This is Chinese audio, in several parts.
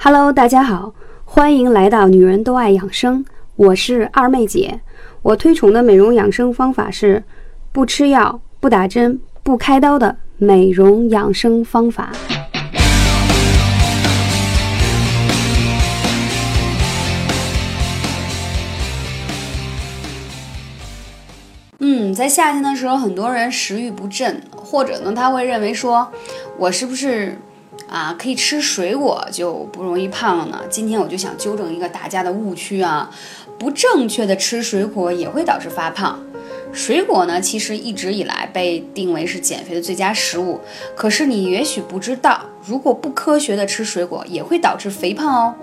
Hello，大家好，欢迎来到女人都爱养生，我是二妹姐。我推崇的美容养生方法是不吃药、不打针、不开刀的美容养生方法。嗯，在夏天的时候，很多人食欲不振，或者呢，他会认为说，我是不是？啊，可以吃水果就不容易胖了呢。今天我就想纠正一个大家的误区啊，不正确的吃水果也会导致发胖。水果呢，其实一直以来被定为是减肥的最佳食物。可是你也许不知道，如果不科学的吃水果，也会导致肥胖哦。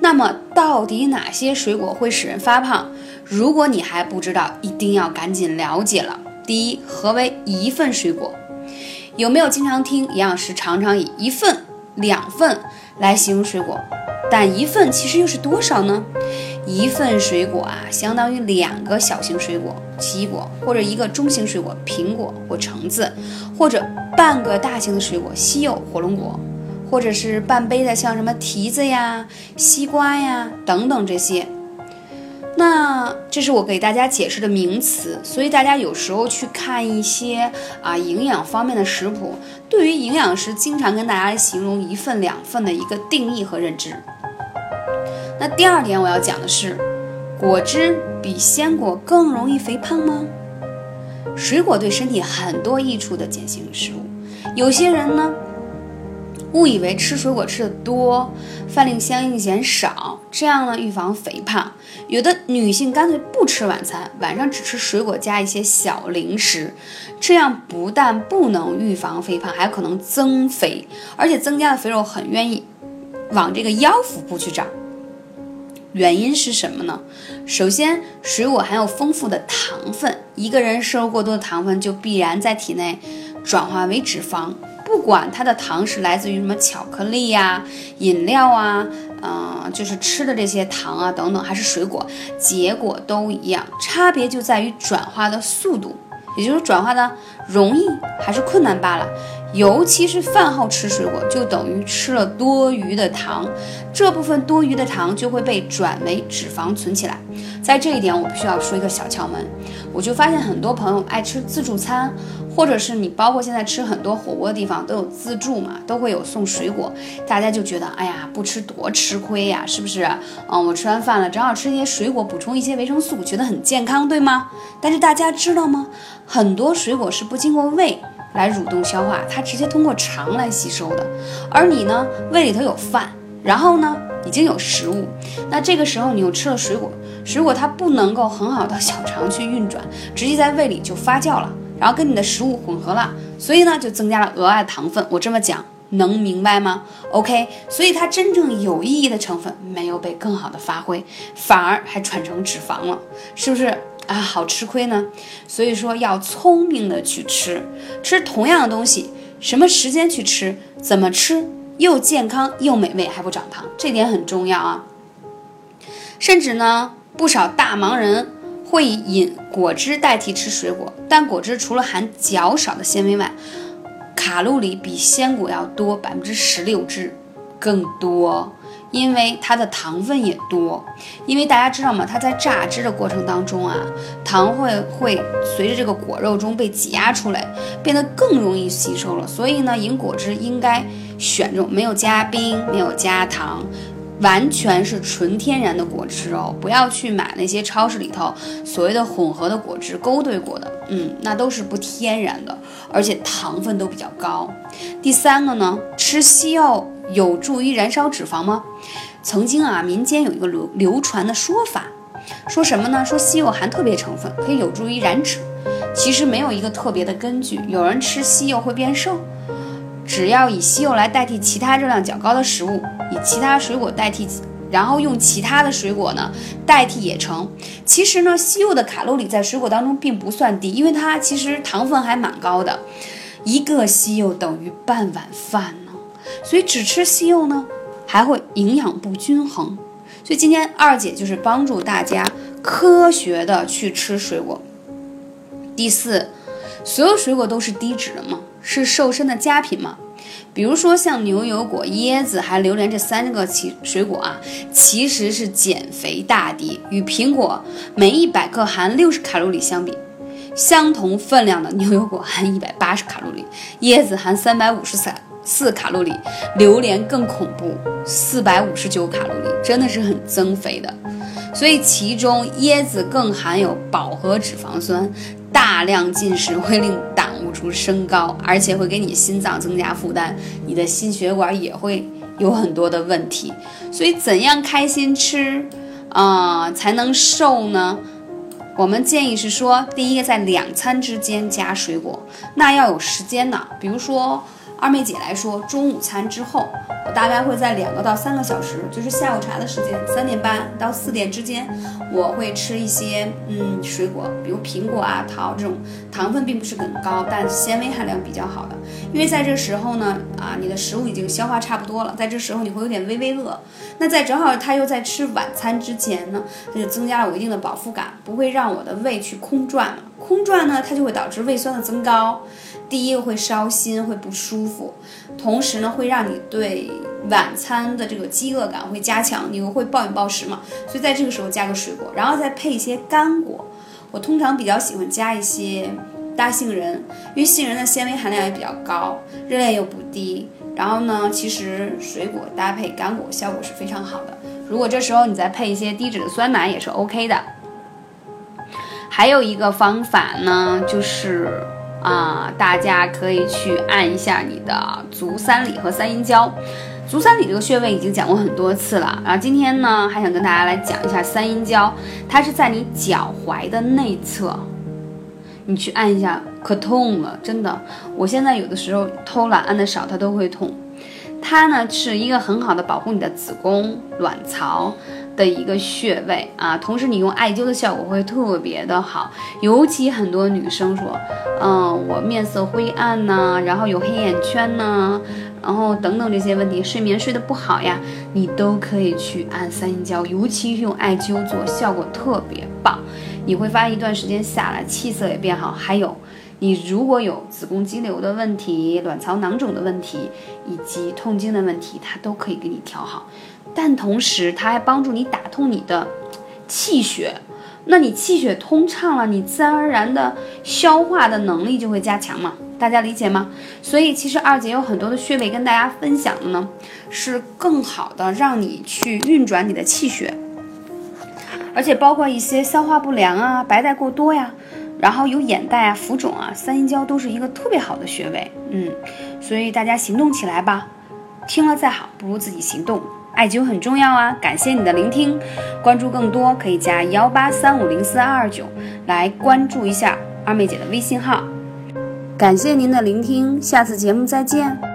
那么到底哪些水果会使人发胖？如果你还不知道，一定要赶紧了解了。第一，何为一份水果？有没有经常听营养师常常以一份？两份来形容水果，但一份其实又是多少呢？一份水果啊，相当于两个小型水果奇异果，或者一个中型水果苹果或橙子，或者半个大型的水果西柚火龙果，或者是半杯的像什么提子呀、西瓜呀等等这些。那这是我给大家解释的名词，所以大家有时候去看一些啊营养方面的食谱，对于营养师经常跟大家形容一份两份的一个定义和认知。那第二点我要讲的是，果汁比鲜果更容易肥胖吗？水果对身体很多益处的碱性食物，有些人呢。误以为吃水果吃的多，饭量相应减少，这样呢预防肥胖。有的女性干脆不吃晚餐，晚上只吃水果加一些小零食，这样不但不能预防肥胖，还可能增肥，而且增加的肥肉很愿意往这个腰腹部去长。原因是什么呢？首先，水果含有丰富的糖分，一个人摄入过多的糖分，就必然在体内转化为脂肪。不管它的糖是来自于什么巧克力呀、饮料啊，嗯，就是吃的这些糖啊等等，还是水果，结果都一样，差别就在于转化的速度，也就是转化的容易还是困难罢了。尤其是饭后吃水果，就等于吃了多余的糖，这部分多余的糖就会被转为脂肪存起来。在这一点，我必须要说一个小窍门，我就发现很多朋友爱吃自助餐。或者是你包括现在吃很多火锅的地方都有自助嘛，都会有送水果，大家就觉得哎呀不吃多吃亏呀，是不是？嗯，我吃完饭了，正好吃一些水果，补充一些维生素，觉得很健康，对吗？但是大家知道吗？很多水果是不经过胃来蠕动消化，它直接通过肠来吸收的。而你呢，胃里头有饭，然后呢已经有食物，那这个时候你又吃了水果，水果它不能够很好的 小肠去运转，直接在胃里就发酵了。然后跟你的食物混合了，所以呢就增加了额外的糖分。我这么讲能明白吗？OK，所以它真正有意义的成分没有被更好的发挥，反而还转成脂肪了，是不是啊？好吃亏呢。所以说要聪明的去吃，吃同样的东西，什么时间去吃，怎么吃，又健康又美味还不长胖，这点很重要啊。甚至呢，不少大忙人。会以饮果汁代替吃水果，但果汁除了含较少的纤维外，卡路里比鲜果要多百分之十六至更多，因为它的糖分也多。因为大家知道吗？它在榨汁的过程当中啊，糖会会随着这个果肉中被挤压出来，变得更容易吸收了。所以呢，饮果汁应该选这种没有加冰、没有加糖。完全是纯天然的果汁哦，不要去买那些超市里头所谓的混合的果汁勾兑过的，嗯，那都是不天然的，而且糖分都比较高。第三个呢，吃西柚有助于燃烧脂肪吗？曾经啊，民间有一个流流传的说法，说什么呢？说西柚含特别成分，可以有助于燃脂。其实没有一个特别的根据，有人吃西柚会变瘦。只要以西柚来代替其他热量较高的食物，以其他水果代替，然后用其他的水果呢代替也成。其实呢，西柚的卡路里在水果当中并不算低，因为它其实糖分还蛮高的，一个西柚等于半碗饭。所以只吃西柚呢，还会营养不均衡。所以今天二姐就是帮助大家科学的去吃水果。第四，所有水果都是低脂的吗？是瘦身的佳品吗？比如说像牛油果、椰子还榴莲这三个其水果啊，其实是减肥大敌。与苹果每一百克含六十卡路里相比，相同分量的牛油果含一百八十卡路里，椰子含三百五十三。四卡路里，榴莲更恐怖，四百五十九卡路里，真的是很增肥的。所以其中椰子更含有饱和脂肪酸，大量进食会令胆固醇升高，而且会给你心脏增加负担，你的心血管也会有很多的问题。所以怎样开心吃啊才能瘦呢？我们建议是说，第一个在两餐之间加水果，那要有时间呢，比如说。二妹姐来说，中午餐之后，我大概会在两个到三个小时，就是下午茶的时间，三点半到四点之间，我会吃一些嗯水果，比如苹果啊、桃这种，糖分并不是很高，但纤维含量比较好的。因为在这时候呢，啊，你的食物已经消化差不多了，在这时候你会有点微微饿，那在正好他又在吃晚餐之前呢，这就增加了我一定的饱腹感，不会让我的胃去空转了。空转呢，它就会导致胃酸的增高。第一个会烧心，会不舒服，同时呢，会让你对晚餐的这个饥饿感会加强，你又会暴饮暴食嘛。所以在这个时候加个水果，然后再配一些干果。我通常比较喜欢加一些大杏仁，因为杏仁的纤维含量也比较高，热量又不低。然后呢，其实水果搭配干果效果是非常好的。如果这时候你再配一些低脂的酸奶也是 OK 的。还有一个方法呢，就是。啊，大家可以去按一下你的足三里和三阴交。足三里这个穴位已经讲过很多次了，然后今天呢，还想跟大家来讲一下三阴交，它是在你脚踝的内侧，你去按一下，可痛了，真的。我现在有的时候偷懒按的少，它都会痛。它呢是一个很好的保护你的子宫、卵巢。的一个穴位啊，同时你用艾灸的效果会特别的好，尤其很多女生说，嗯，我面色灰暗呐，然后有黑眼圈呐，然后等等这些问题，睡眠睡得不好呀，你都可以去按三阴交，尤其是用艾灸做，效果特别棒，你会发现一段时间下来气色也变好，还有。你如果有子宫肌瘤的问题、卵巢囊肿的问题以及痛经的问题，它都可以给你调好。但同时，它还帮助你打通你的气血。那你气血通畅了，你自然而然的消化的能力就会加强嘛？大家理解吗？所以其实二姐有很多的穴位跟大家分享的呢，是更好的让你去运转你的气血，而且包括一些消化不良啊、白带过多呀。然后有眼袋啊、浮肿啊，三阴交都是一个特别好的穴位，嗯，所以大家行动起来吧。听了再好，不如自己行动。艾灸很重要啊！感谢你的聆听，关注更多可以加幺八三五零四二二九来关注一下二妹姐的微信号。感谢您的聆听，下次节目再见。